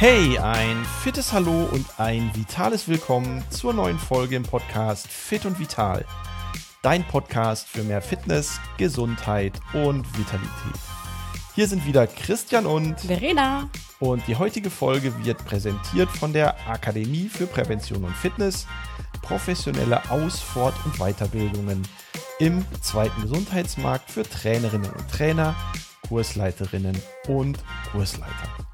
Hey, ein fittes Hallo und ein vitales Willkommen zur neuen Folge im Podcast Fit und Vital. Dein Podcast für mehr Fitness, Gesundheit und Vitalität. Hier sind wieder Christian und Verena. Und die heutige Folge wird präsentiert von der Akademie für Prävention und Fitness, professionelle Aus-, Fort- und Weiterbildungen im zweiten Gesundheitsmarkt für Trainerinnen und Trainer, Kursleiterinnen und Kursleiter.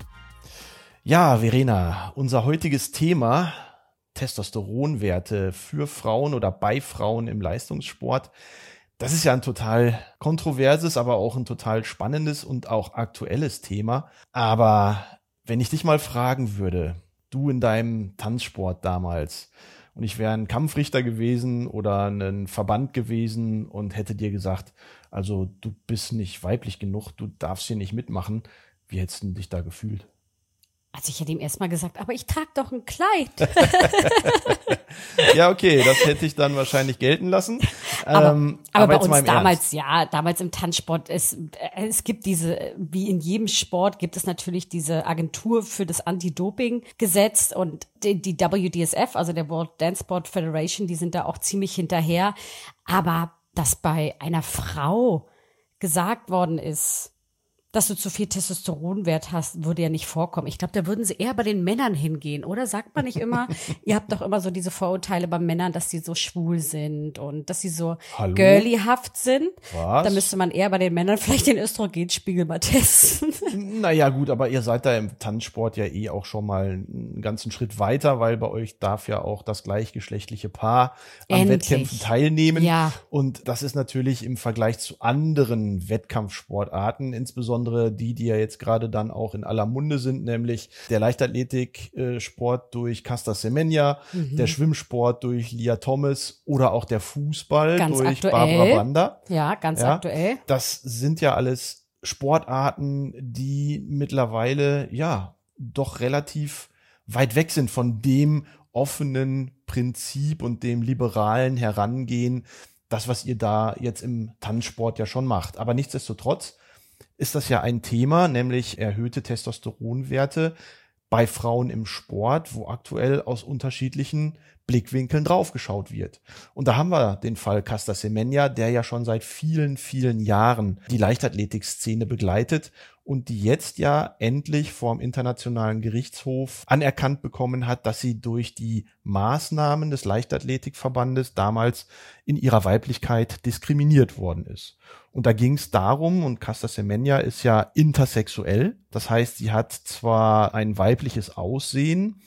Ja, Verena, unser heutiges Thema Testosteronwerte für Frauen oder bei Frauen im Leistungssport. Das ist ja ein total kontroverses, aber auch ein total spannendes und auch aktuelles Thema. Aber wenn ich dich mal fragen würde, du in deinem Tanzsport damals, und ich wäre ein Kampfrichter gewesen oder ein Verband gewesen und hätte dir gesagt, also du bist nicht weiblich genug, du darfst hier nicht mitmachen, wie hättest du dich da gefühlt? Also ich hätte ihm erstmal gesagt, aber ich trage doch ein Kleid. ja, okay, das hätte ich dann wahrscheinlich gelten lassen. Aber, ähm, aber, aber bei uns damals, Ernst. ja, damals im Tanzsport, es, es gibt diese, wie in jedem Sport gibt es natürlich diese Agentur für das Anti-Doping-Gesetz und die, die WDSF, also der World Dance Sport Federation, die sind da auch ziemlich hinterher. Aber dass bei einer Frau gesagt worden ist, dass du zu viel Testosteronwert hast, würde ja nicht vorkommen. Ich glaube, da würden sie eher bei den Männern hingehen, oder? Sagt man nicht immer, ihr habt doch immer so diese Vorurteile bei Männern, dass sie so schwul sind und dass sie so Hallo? girlyhaft sind. Was? Da müsste man eher bei den Männern vielleicht den Östrogenspiegel mal testen. Naja, gut, aber ihr seid da im Tanzsport ja eh auch schon mal einen ganzen Schritt weiter, weil bei euch darf ja auch das gleichgeschlechtliche Paar an Endlich. Wettkämpfen teilnehmen. Ja. Und das ist natürlich im Vergleich zu anderen Wettkampfsportarten, insbesondere insbesondere die, die ja jetzt gerade dann auch in aller Munde sind, nämlich der Leichtathletik-Sport durch Casta Semenya, mhm. der Schwimmsport durch Lia Thomas oder auch der Fußball ganz durch aktuell. Barbara Banda. Ja, ganz ja, aktuell. Das sind ja alles Sportarten, die mittlerweile ja doch relativ weit weg sind von dem offenen Prinzip und dem liberalen Herangehen, das, was ihr da jetzt im Tanzsport ja schon macht. Aber nichtsdestotrotz ist das ja ein Thema, nämlich erhöhte Testosteronwerte bei Frauen im Sport, wo aktuell aus unterschiedlichen Blickwinkeln draufgeschaut wird. Und da haben wir den Fall Casta Semenya, der ja schon seit vielen, vielen Jahren die Leichtathletikszene begleitet und die jetzt ja endlich vom Internationalen Gerichtshof anerkannt bekommen hat, dass sie durch die Maßnahmen des Leichtathletikverbandes damals in ihrer Weiblichkeit diskriminiert worden ist. Und da ging es darum, und Casta Semenya ist ja intersexuell, das heißt, sie hat zwar ein weibliches Aussehen,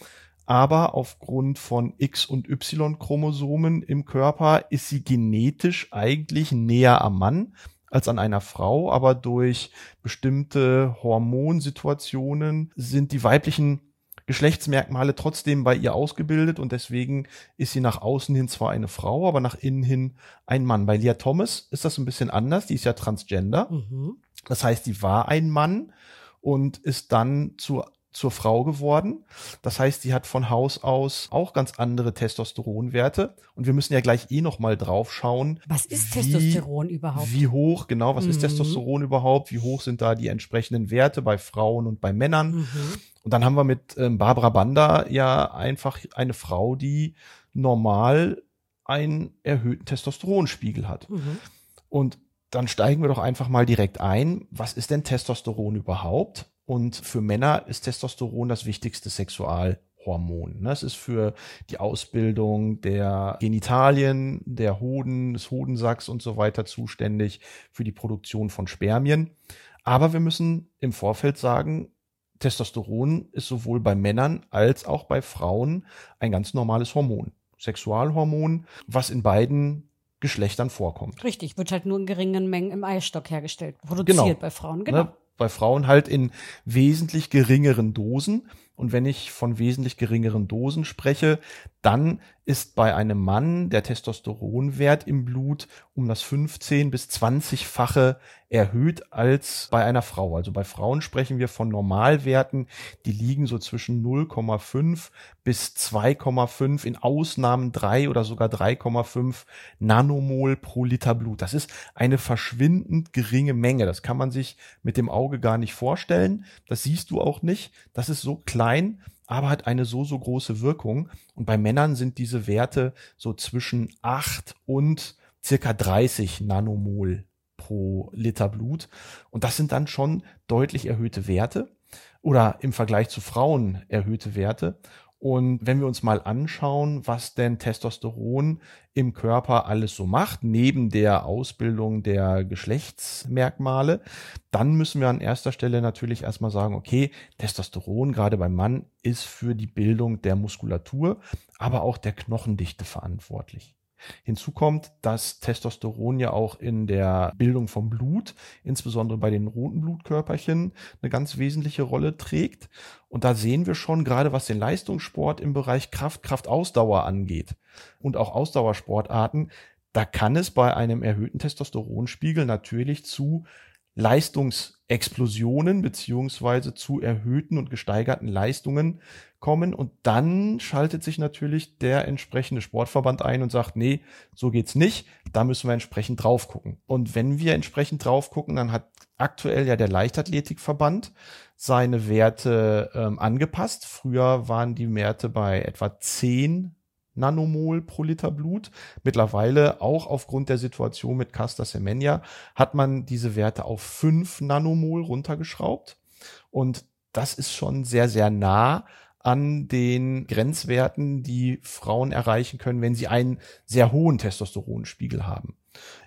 aber aufgrund von X- und Y-Chromosomen im Körper ist sie genetisch eigentlich näher am Mann als an einer Frau, aber durch bestimmte Hormonsituationen sind die weiblichen Geschlechtsmerkmale trotzdem bei ihr ausgebildet und deswegen ist sie nach außen hin zwar eine Frau, aber nach innen hin ein Mann. Bei Leah Thomas ist das ein bisschen anders, die ist ja transgender. Mhm. Das heißt, die war ein Mann und ist dann zu zur Frau geworden. Das heißt, sie hat von Haus aus auch ganz andere Testosteronwerte. Und wir müssen ja gleich eh noch mal drauf schauen. Was ist wie, Testosteron überhaupt? Wie hoch, genau, was mhm. ist Testosteron überhaupt? Wie hoch sind da die entsprechenden Werte bei Frauen und bei Männern? Mhm. Und dann haben wir mit ähm, Barbara Banda ja einfach eine Frau, die normal einen erhöhten Testosteronspiegel hat. Mhm. Und dann steigen wir doch einfach mal direkt ein. Was ist denn Testosteron überhaupt? Und für Männer ist Testosteron das wichtigste Sexualhormon. Ne? Es ist für die Ausbildung der Genitalien, der Hoden, des Hodensacks und so weiter zuständig, für die Produktion von Spermien. Aber wir müssen im Vorfeld sagen, Testosteron ist sowohl bei Männern als auch bei Frauen ein ganz normales Hormon. Sexualhormon, was in beiden Geschlechtern vorkommt. Richtig, wird halt nur in geringen Mengen im Eierstock hergestellt, produziert genau. bei Frauen, genau. Ne? bei Frauen halt in wesentlich geringeren Dosen. Und wenn ich von wesentlich geringeren Dosen spreche, dann ist bei einem Mann der Testosteronwert im Blut um das 15 bis 20-fache erhöht als bei einer Frau. Also bei Frauen sprechen wir von Normalwerten, die liegen so zwischen 0,5 bis 2,5, in Ausnahmen 3 oder sogar 3,5 Nanomol pro Liter Blut. Das ist eine verschwindend geringe Menge. Das kann man sich mit dem Auge gar nicht vorstellen. Das siehst du auch nicht. Das ist so klein klein, aber hat eine so, so große Wirkung. Und bei Männern sind diese Werte so zwischen acht und circa 30 Nanomol pro Liter Blut. Und das sind dann schon deutlich erhöhte Werte oder im Vergleich zu Frauen erhöhte Werte. Und wenn wir uns mal anschauen, was denn Testosteron im Körper alles so macht, neben der Ausbildung der Geschlechtsmerkmale, dann müssen wir an erster Stelle natürlich erstmal sagen, okay, Testosteron gerade beim Mann ist für die Bildung der Muskulatur, aber auch der Knochendichte verantwortlich. Hinzu kommt, dass Testosteron ja auch in der Bildung vom Blut, insbesondere bei den roten Blutkörperchen, eine ganz wesentliche Rolle trägt. Und da sehen wir schon, gerade was den Leistungssport im Bereich Kraft, Kraftausdauer angeht und auch Ausdauersportarten, da kann es bei einem erhöhten Testosteronspiegel natürlich zu Leistungsexplosionen beziehungsweise zu erhöhten und gesteigerten Leistungen kommen und dann schaltet sich natürlich der entsprechende Sportverband ein und sagt, nee, so geht's nicht, da müssen wir entsprechend drauf gucken. Und wenn wir entsprechend drauf gucken, dann hat aktuell ja der Leichtathletikverband seine Werte ähm, angepasst. Früher waren die Werte bei etwa 10 Nanomol pro Liter Blut. Mittlerweile auch aufgrund der Situation mit Casta Semenya hat man diese Werte auf 5 Nanomol runtergeschraubt. Und das ist schon sehr, sehr nah an den Grenzwerten, die Frauen erreichen können, wenn sie einen sehr hohen Testosteronspiegel haben.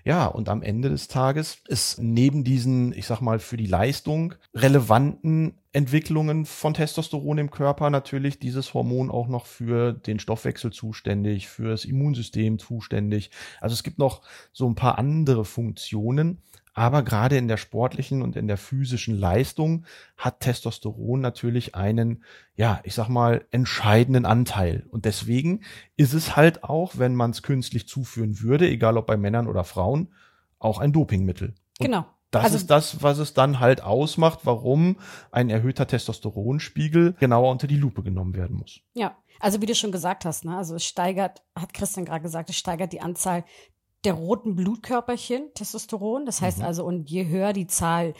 Ja, und am Ende des Tages ist neben diesen, ich sag mal, für die Leistung relevanten Entwicklungen von Testosteron im Körper natürlich dieses Hormon auch noch für den Stoffwechsel zuständig, für das Immunsystem zuständig. Also es gibt noch so ein paar andere Funktionen, aber gerade in der sportlichen und in der physischen Leistung hat Testosteron natürlich einen, ja, ich sag mal, entscheidenden Anteil. Und deswegen ist es halt auch, wenn man es künstlich zuführen würde, egal ob bei Männern oder Frauen, auch ein Dopingmittel. Und genau. Das also, ist das, was es dann halt ausmacht, warum ein erhöhter Testosteronspiegel genauer unter die Lupe genommen werden muss. Ja, also wie du schon gesagt hast, ne, also es steigert, hat Christian gerade gesagt, es steigert die Anzahl der roten Blutkörperchen, Testosteron. Das heißt mhm. also, und je höher die Zahl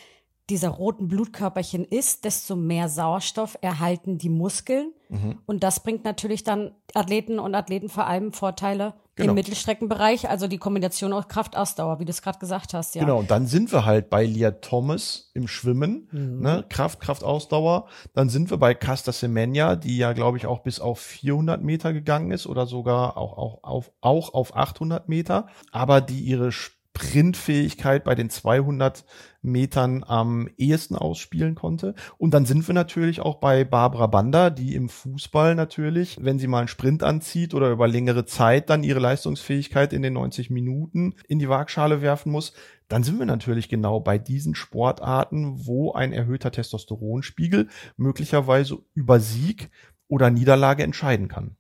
dieser roten Blutkörperchen ist, desto mehr Sauerstoff erhalten die Muskeln. Mhm. Und das bringt natürlich dann Athleten und Athleten vor allem Vorteile genau. im Mittelstreckenbereich, also die Kombination aus Kraftausdauer, wie du es gerade gesagt hast. Ja. Genau, und dann sind wir halt bei Lia Thomas im Schwimmen, mhm. ne? Kraft, Kraftausdauer. Dann sind wir bei Casta Semenya, die ja, glaube ich, auch bis auf 400 Meter gegangen ist oder sogar auch, auch, auf, auch auf 800 Meter, aber die ihre Sprintfähigkeit bei den 200 Metern am ehesten ausspielen konnte. Und dann sind wir natürlich auch bei Barbara Banda, die im Fußball natürlich, wenn sie mal einen Sprint anzieht oder über längere Zeit dann ihre Leistungsfähigkeit in den 90 Minuten in die Waagschale werfen muss, dann sind wir natürlich genau bei diesen Sportarten, wo ein erhöhter Testosteronspiegel möglicherweise über Sieg oder Niederlage entscheiden kann.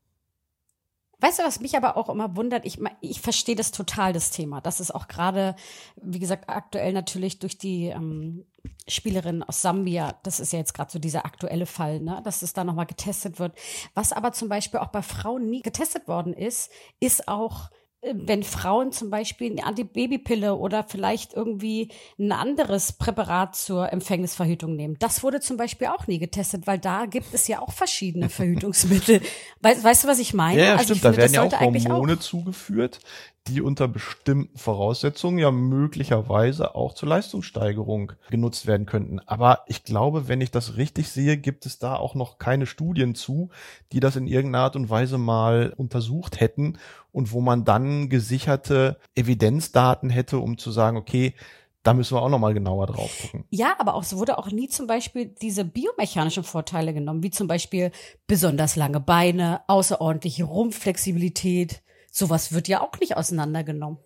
Weißt du, was mich aber auch immer wundert? Ich, ich verstehe das total, das Thema. Das ist auch gerade, wie gesagt, aktuell natürlich durch die ähm, Spielerin aus Sambia, das ist ja jetzt gerade so dieser aktuelle Fall, ne, dass es da nochmal getestet wird. Was aber zum Beispiel auch bei Frauen nie getestet worden ist, ist auch wenn Frauen zum Beispiel eine Antibabypille oder vielleicht irgendwie ein anderes Präparat zur Empfängnisverhütung nehmen. Das wurde zum Beispiel auch nie getestet, weil da gibt es ja auch verschiedene Verhütungsmittel. Weißt, weißt du, was ich meine? Ja, ja also stimmt. Finde, da werden ja auch Hormone zugeführt, die unter bestimmten Voraussetzungen ja möglicherweise auch zur Leistungssteigerung genutzt werden könnten. Aber ich glaube, wenn ich das richtig sehe, gibt es da auch noch keine Studien zu, die das in irgendeiner Art und Weise mal untersucht hätten und wo man dann gesicherte Evidenzdaten hätte, um zu sagen, okay, da müssen wir auch noch mal genauer drauf gucken. Ja, aber auch, es wurde auch nie zum Beispiel diese biomechanischen Vorteile genommen, wie zum Beispiel besonders lange Beine, außerordentliche Rumpfflexibilität, Sowas wird ja auch nicht auseinandergenommen.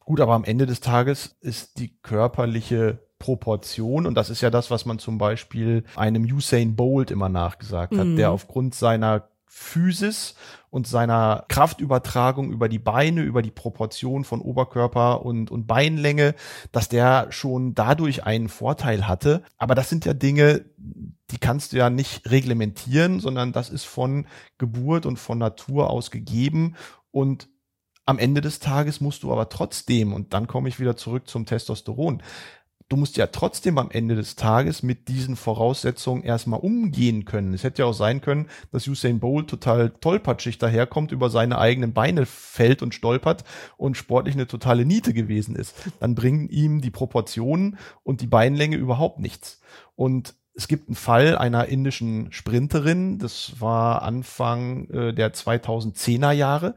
Gut, aber am Ende des Tages ist die körperliche Proportion und das ist ja das, was man zum Beispiel einem Usain Bolt immer nachgesagt hat, mhm. der aufgrund seiner Physis und seiner Kraftübertragung über die Beine, über die Proportion von Oberkörper und, und Beinlänge, dass der schon dadurch einen Vorteil hatte. Aber das sind ja Dinge, die kannst du ja nicht reglementieren, sondern das ist von Geburt und von Natur aus gegeben. Und am Ende des Tages musst du aber trotzdem, und dann komme ich wieder zurück zum Testosteron, du musst ja trotzdem am Ende des Tages mit diesen Voraussetzungen erstmal umgehen können. Es hätte ja auch sein können, dass Usain Bolt total tollpatschig daherkommt, über seine eigenen Beine fällt und stolpert und sportlich eine totale Niete gewesen ist. Dann bringen ihm die Proportionen und die Beinlänge überhaupt nichts. Und es gibt einen Fall einer indischen Sprinterin, das war Anfang äh, der 2010er Jahre,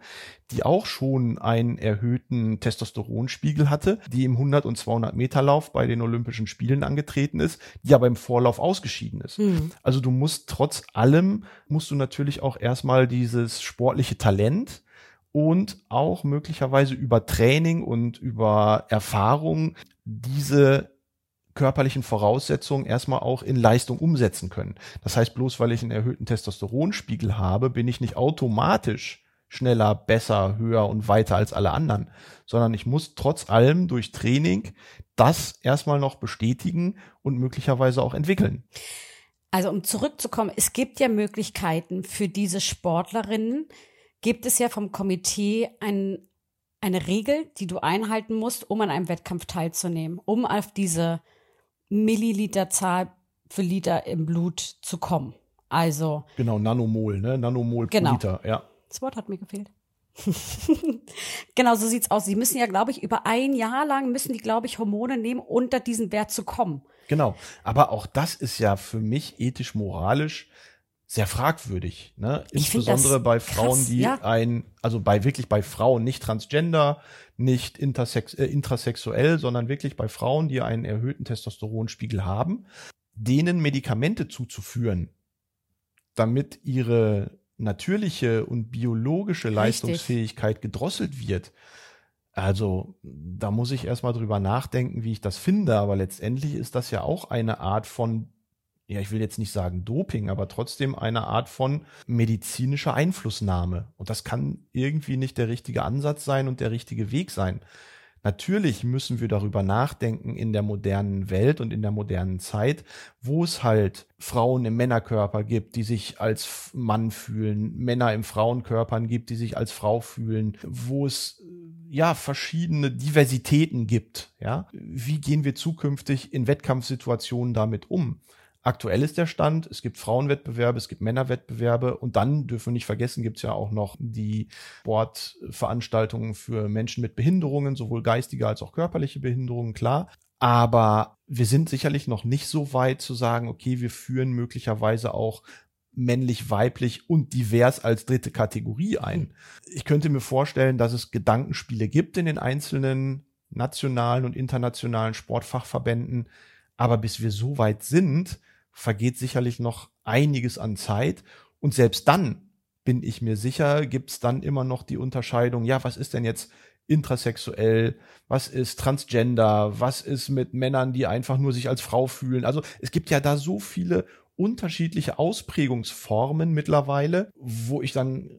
die auch schon einen erhöhten Testosteronspiegel hatte, die im 100 und 200 Meter Lauf bei den Olympischen Spielen angetreten ist, die aber im Vorlauf ausgeschieden ist. Mhm. Also du musst trotz allem, musst du natürlich auch erstmal dieses sportliche Talent und auch möglicherweise über Training und über Erfahrung diese körperlichen Voraussetzungen erstmal auch in Leistung umsetzen können. Das heißt, bloß weil ich einen erhöhten Testosteronspiegel habe, bin ich nicht automatisch schneller, besser, höher und weiter als alle anderen, sondern ich muss trotz allem durch Training das erstmal noch bestätigen und möglicherweise auch entwickeln. Also um zurückzukommen, es gibt ja Möglichkeiten für diese Sportlerinnen, gibt es ja vom Komitee ein, eine Regel, die du einhalten musst, um an einem Wettkampf teilzunehmen, um auf diese Milliliterzahl für Liter im Blut zu kommen. Also. Genau, Nanomol, ne? Nanomol genau. pro Liter, ja. Das Wort hat mir gefehlt. genau, so sieht's aus. Sie müssen ja, glaube ich, über ein Jahr lang müssen die, glaube ich, Hormone nehmen, unter diesen Wert zu kommen. Genau. Aber auch das ist ja für mich ethisch, moralisch sehr fragwürdig. Ne? Insbesondere bei Frauen, krass, die ja. ein, also bei wirklich bei Frauen, nicht transgender, nicht intersex, äh, intrasexuell, sondern wirklich bei Frauen, die einen erhöhten Testosteronspiegel haben, denen Medikamente zuzuführen, damit ihre natürliche und biologische Leistungsfähigkeit Richtig. gedrosselt wird. Also da muss ich erstmal drüber nachdenken, wie ich das finde, aber letztendlich ist das ja auch eine Art von, ja, ich will jetzt nicht sagen Doping, aber trotzdem eine Art von medizinischer Einflussnahme. Und das kann irgendwie nicht der richtige Ansatz sein und der richtige Weg sein. Natürlich müssen wir darüber nachdenken in der modernen Welt und in der modernen Zeit, wo es halt Frauen im Männerkörper gibt, die sich als Mann fühlen, Männer im Frauenkörpern gibt, die sich als Frau fühlen, wo es ja verschiedene Diversitäten gibt, ja? Wie gehen wir zukünftig in Wettkampfsituationen damit um? Aktuell ist der Stand, es gibt Frauenwettbewerbe, es gibt Männerwettbewerbe und dann dürfen wir nicht vergessen, gibt es ja auch noch die Sportveranstaltungen für Menschen mit Behinderungen, sowohl geistige als auch körperliche Behinderungen, klar. Aber wir sind sicherlich noch nicht so weit zu sagen, okay, wir führen möglicherweise auch männlich, weiblich und divers als dritte Kategorie ein. Ich könnte mir vorstellen, dass es Gedankenspiele gibt in den einzelnen nationalen und internationalen Sportfachverbänden. Aber bis wir so weit sind, vergeht sicherlich noch einiges an Zeit. Und selbst dann bin ich mir sicher, gibt's dann immer noch die Unterscheidung, ja, was ist denn jetzt intrasexuell, was ist transgender, was ist mit Männern, die einfach nur sich als Frau fühlen. Also es gibt ja da so viele unterschiedliche Ausprägungsformen mittlerweile, wo ich dann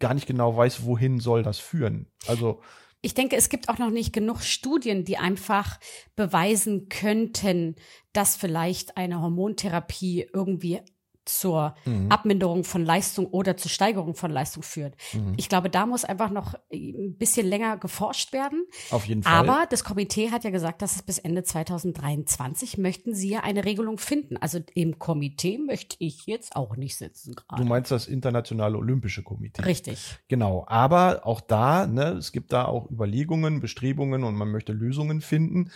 gar nicht genau weiß, wohin soll das führen. Also ich denke, es gibt auch noch nicht genug Studien, die einfach beweisen könnten, dass vielleicht eine Hormontherapie irgendwie zur mhm. Abminderung von Leistung oder zur Steigerung von Leistung führt. Mhm. Ich glaube, da muss einfach noch ein bisschen länger geforscht werden. Auf jeden Fall. Aber das Komitee hat ja gesagt, dass es bis Ende 2023 möchten sie ja eine Regelung finden. Also im Komitee möchte ich jetzt auch nicht sitzen gerade. Du meinst das Internationale Olympische Komitee. Richtig. Genau. Aber auch da, ne, es gibt da auch Überlegungen, Bestrebungen und man möchte Lösungen finden.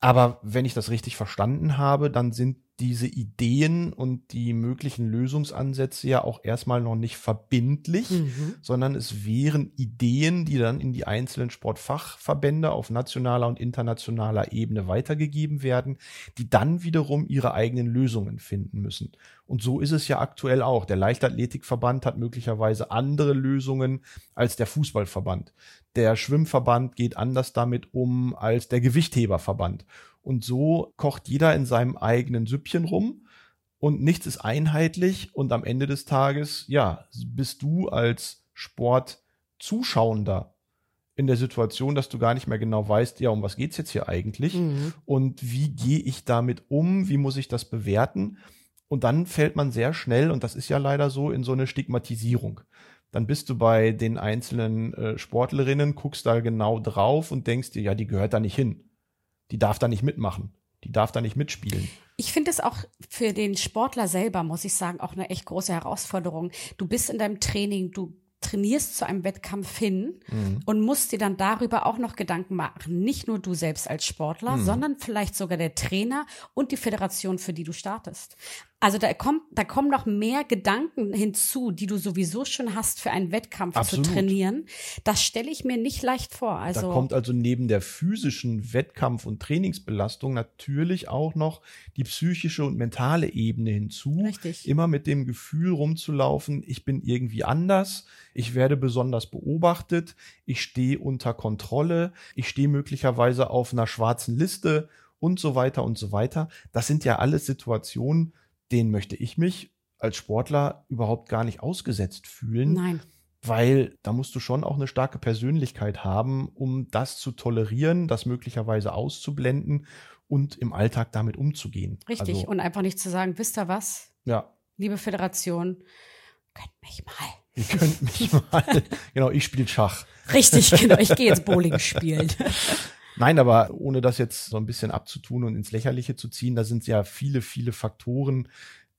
Aber wenn ich das richtig verstanden habe, dann sind diese Ideen und die möglichen Lösungsansätze ja auch erstmal noch nicht verbindlich, mhm. sondern es wären Ideen, die dann in die einzelnen Sportfachverbände auf nationaler und internationaler Ebene weitergegeben werden, die dann wiederum ihre eigenen Lösungen finden müssen. Und so ist es ja aktuell auch. Der Leichtathletikverband hat möglicherweise andere Lösungen als der Fußballverband. Der Schwimmverband geht anders damit um als der Gewichtheberverband. Und so kocht jeder in seinem eigenen Süppchen rum und nichts ist einheitlich und am Ende des Tages, ja, bist du als Sportzuschauender in der Situation, dass du gar nicht mehr genau weißt, ja, um was geht's jetzt hier eigentlich mhm. und wie gehe ich damit um, wie muss ich das bewerten? Und dann fällt man sehr schnell, und das ist ja leider so, in so eine Stigmatisierung. Dann bist du bei den einzelnen äh, Sportlerinnen, guckst da genau drauf und denkst dir, ja, die gehört da nicht hin die darf da nicht mitmachen. Die darf da nicht mitspielen. Ich finde es auch für den Sportler selber, muss ich sagen, auch eine echt große Herausforderung. Du bist in deinem Training, du trainierst zu einem Wettkampf hin mhm. und musst dir dann darüber auch noch Gedanken machen. Nicht nur du selbst als Sportler, mhm. sondern vielleicht sogar der Trainer und die Föderation, für die du startest. Also da kommt, da kommen noch mehr Gedanken hinzu, die du sowieso schon hast für einen Wettkampf Absolut. zu trainieren. Das stelle ich mir nicht leicht vor. Also da kommt also neben der physischen Wettkampf- und Trainingsbelastung natürlich auch noch die psychische und mentale Ebene hinzu. Richtig. Immer mit dem Gefühl rumzulaufen, ich bin irgendwie anders, ich werde besonders beobachtet, ich stehe unter Kontrolle, ich stehe möglicherweise auf einer schwarzen Liste und so weiter und so weiter. Das sind ja alles Situationen, denen möchte ich mich als Sportler überhaupt gar nicht ausgesetzt fühlen. Nein. Weil da musst du schon auch eine starke Persönlichkeit haben, um das zu tolerieren, das möglicherweise auszublenden und im Alltag damit umzugehen. Richtig. Also, und einfach nicht zu sagen, wisst ihr was? Ja. Liebe Föderation, könnt mich mal. Ihr könnt mich mal. genau, ich spiele Schach. Richtig, genau. Ich gehe jetzt Bowling spielen. Nein, aber ohne das jetzt so ein bisschen abzutun und ins Lächerliche zu ziehen, da sind ja viele, viele Faktoren,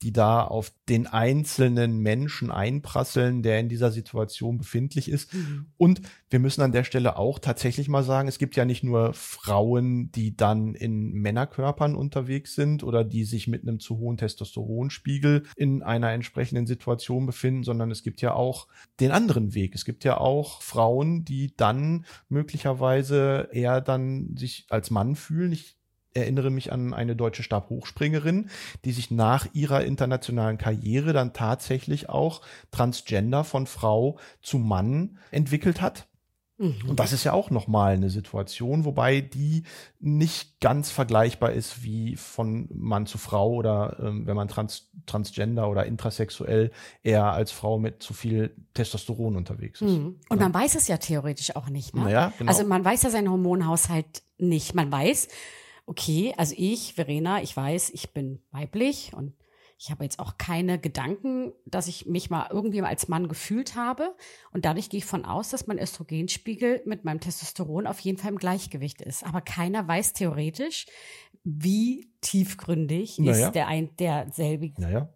die da auf den einzelnen Menschen einprasseln, der in dieser Situation befindlich ist. Mhm. Und wir müssen an der Stelle auch tatsächlich mal sagen, es gibt ja nicht nur Frauen, die dann in Männerkörpern unterwegs sind oder die sich mit einem zu hohen Testosteronspiegel in einer entsprechenden Situation befinden, sondern es gibt ja auch den anderen Weg. Es gibt ja auch Frauen, die dann möglicherweise eher dann sich als Mann fühlen. Ich erinnere mich an eine deutsche Stabhochspringerin, die sich nach ihrer internationalen Karriere dann tatsächlich auch transgender von Frau zu Mann entwickelt hat. Mhm. Und das ist ja auch nochmal eine Situation, wobei die nicht ganz vergleichbar ist wie von Mann zu Frau oder ähm, wenn man trans transgender oder intrasexuell eher als Frau mit zu viel Testosteron unterwegs ist. Mhm. Und ja. man weiß es ja theoretisch auch nicht. Ne? Naja, genau. Also man weiß ja seinen Hormonhaushalt nicht. Man weiß, okay, also ich, Verena, ich weiß, ich bin weiblich und ich habe jetzt auch keine Gedanken, dass ich mich mal irgendwie als Mann gefühlt habe. Und dadurch gehe ich von aus, dass mein Östrogenspiegel mit meinem Testosteron auf jeden Fall im Gleichgewicht ist. Aber keiner weiß theoretisch, wie tiefgründig naja. ist der ein, derselbe naja.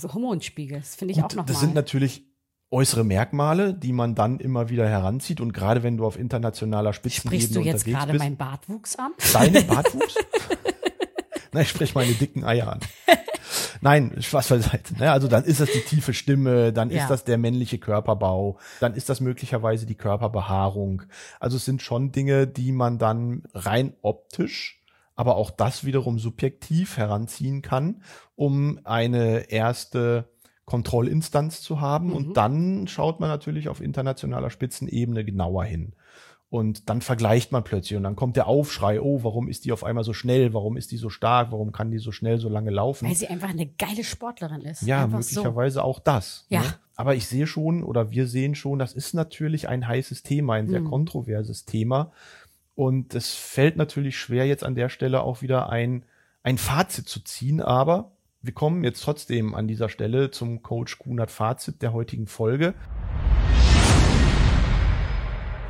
Hormonspiegel. Das finde ich Und auch nochmal. Das sind natürlich äußere Merkmale, die man dann immer wieder heranzieht. Und gerade wenn du auf internationaler Spitzenebene Sprichst du jetzt gerade meinen Bartwuchs an? Deinen Bartwuchs? Nein, ich spreche meine dicken Eier an. Nein, Spaß beiseite. Ne? Also dann ist das die tiefe Stimme, dann ja. ist das der männliche Körperbau, dann ist das möglicherweise die Körperbehaarung. Also es sind schon Dinge, die man dann rein optisch, aber auch das wiederum subjektiv heranziehen kann, um eine erste Kontrollinstanz zu haben. Mhm. Und dann schaut man natürlich auf internationaler Spitzenebene genauer hin. Und dann vergleicht man plötzlich und dann kommt der Aufschrei, oh, warum ist die auf einmal so schnell, warum ist die so stark, warum kann die so schnell so lange laufen? Weil sie einfach eine geile Sportlerin ist. Ja, einfach möglicherweise so. auch das. Ja. Ne? Aber ich sehe schon oder wir sehen schon, das ist natürlich ein heißes Thema, ein sehr mhm. kontroverses Thema. Und es fällt natürlich schwer, jetzt an der Stelle auch wieder ein, ein Fazit zu ziehen, aber wir kommen jetzt trotzdem an dieser Stelle zum Coach Kunert Fazit der heutigen Folge.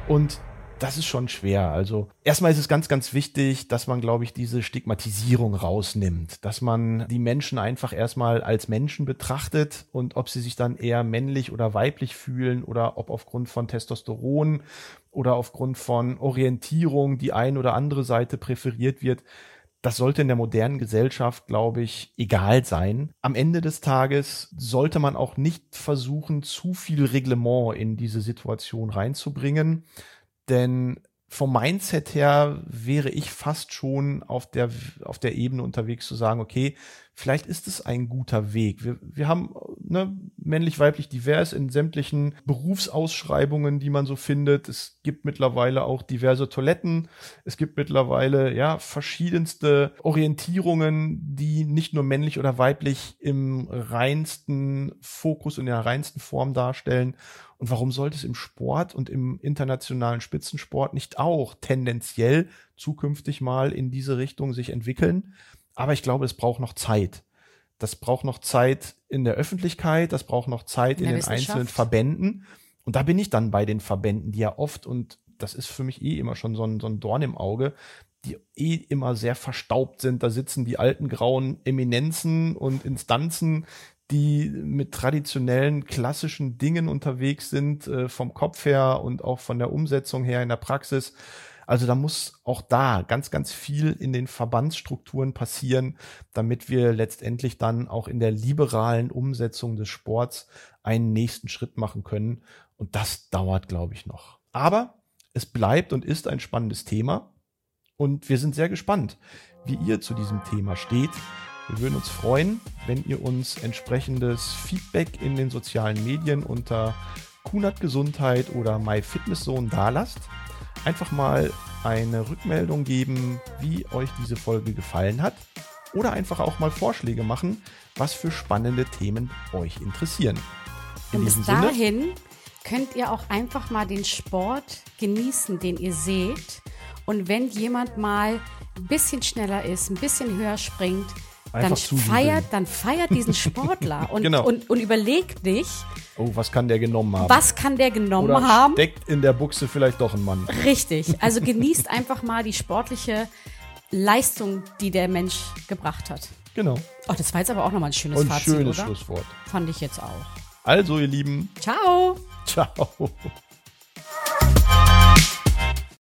Und das ist schon schwer. Also erstmal ist es ganz, ganz wichtig, dass man, glaube ich, diese Stigmatisierung rausnimmt, dass man die Menschen einfach erstmal als Menschen betrachtet und ob sie sich dann eher männlich oder weiblich fühlen oder ob aufgrund von Testosteron oder aufgrund von Orientierung die ein oder andere Seite präferiert wird das sollte in der modernen Gesellschaft, glaube ich, egal sein. Am Ende des Tages sollte man auch nicht versuchen, zu viel Reglement in diese Situation reinzubringen, denn vom Mindset her wäre ich fast schon auf der, auf der Ebene unterwegs zu sagen, okay, vielleicht ist es ein guter Weg. Wir, wir haben ne, männlich-weiblich divers in sämtlichen Berufsausschreibungen, die man so findet. Es gibt mittlerweile auch diverse Toiletten. Es gibt mittlerweile ja verschiedenste Orientierungen, die nicht nur männlich oder weiblich im reinsten Fokus und in der reinsten Form darstellen. Und warum sollte es im Sport und im internationalen Spitzensport nicht auch tendenziell zukünftig mal in diese Richtung sich entwickeln? Aber ich glaube, es braucht noch Zeit. Das braucht noch Zeit in der Öffentlichkeit, das braucht noch Zeit in, in den einzelnen Verbänden. Und da bin ich dann bei den Verbänden, die ja oft, und das ist für mich eh immer schon so ein, so ein Dorn im Auge, die eh immer sehr verstaubt sind. Da sitzen die alten grauen Eminenzen und Instanzen, die mit traditionellen klassischen Dingen unterwegs sind, äh, vom Kopf her und auch von der Umsetzung her in der Praxis. Also da muss auch da ganz, ganz viel in den Verbandsstrukturen passieren, damit wir letztendlich dann auch in der liberalen Umsetzung des Sports einen nächsten Schritt machen können. Und das dauert, glaube ich, noch. Aber es bleibt und ist ein spannendes Thema. Und wir sind sehr gespannt, wie ihr zu diesem Thema steht. Wir würden uns freuen, wenn ihr uns entsprechendes Feedback in den sozialen Medien unter Kunert Gesundheit oder MyFitnessZone dalasst. Einfach mal eine Rückmeldung geben, wie euch diese Folge gefallen hat. Oder einfach auch mal Vorschläge machen, was für spannende Themen euch interessieren. In Und bis dahin Sinne, könnt ihr auch einfach mal den Sport genießen, den ihr seht. Und wenn jemand mal ein bisschen schneller ist, ein bisschen höher springt, dann feiert, dann feiert diesen Sportler und, genau. und, und überlegt nicht. Oh, was kann der genommen haben? Was kann der genommen Oder haben? Steckt in der Buchse vielleicht doch ein Mann. Richtig. Also genießt einfach mal die sportliche Leistung, die der Mensch gebracht hat. Genau. Oh, das war jetzt aber auch nochmal ein schönes und Fazit. Schönes oder? Schlusswort. Fand ich jetzt auch. Also, ihr Lieben. Ciao. Ciao.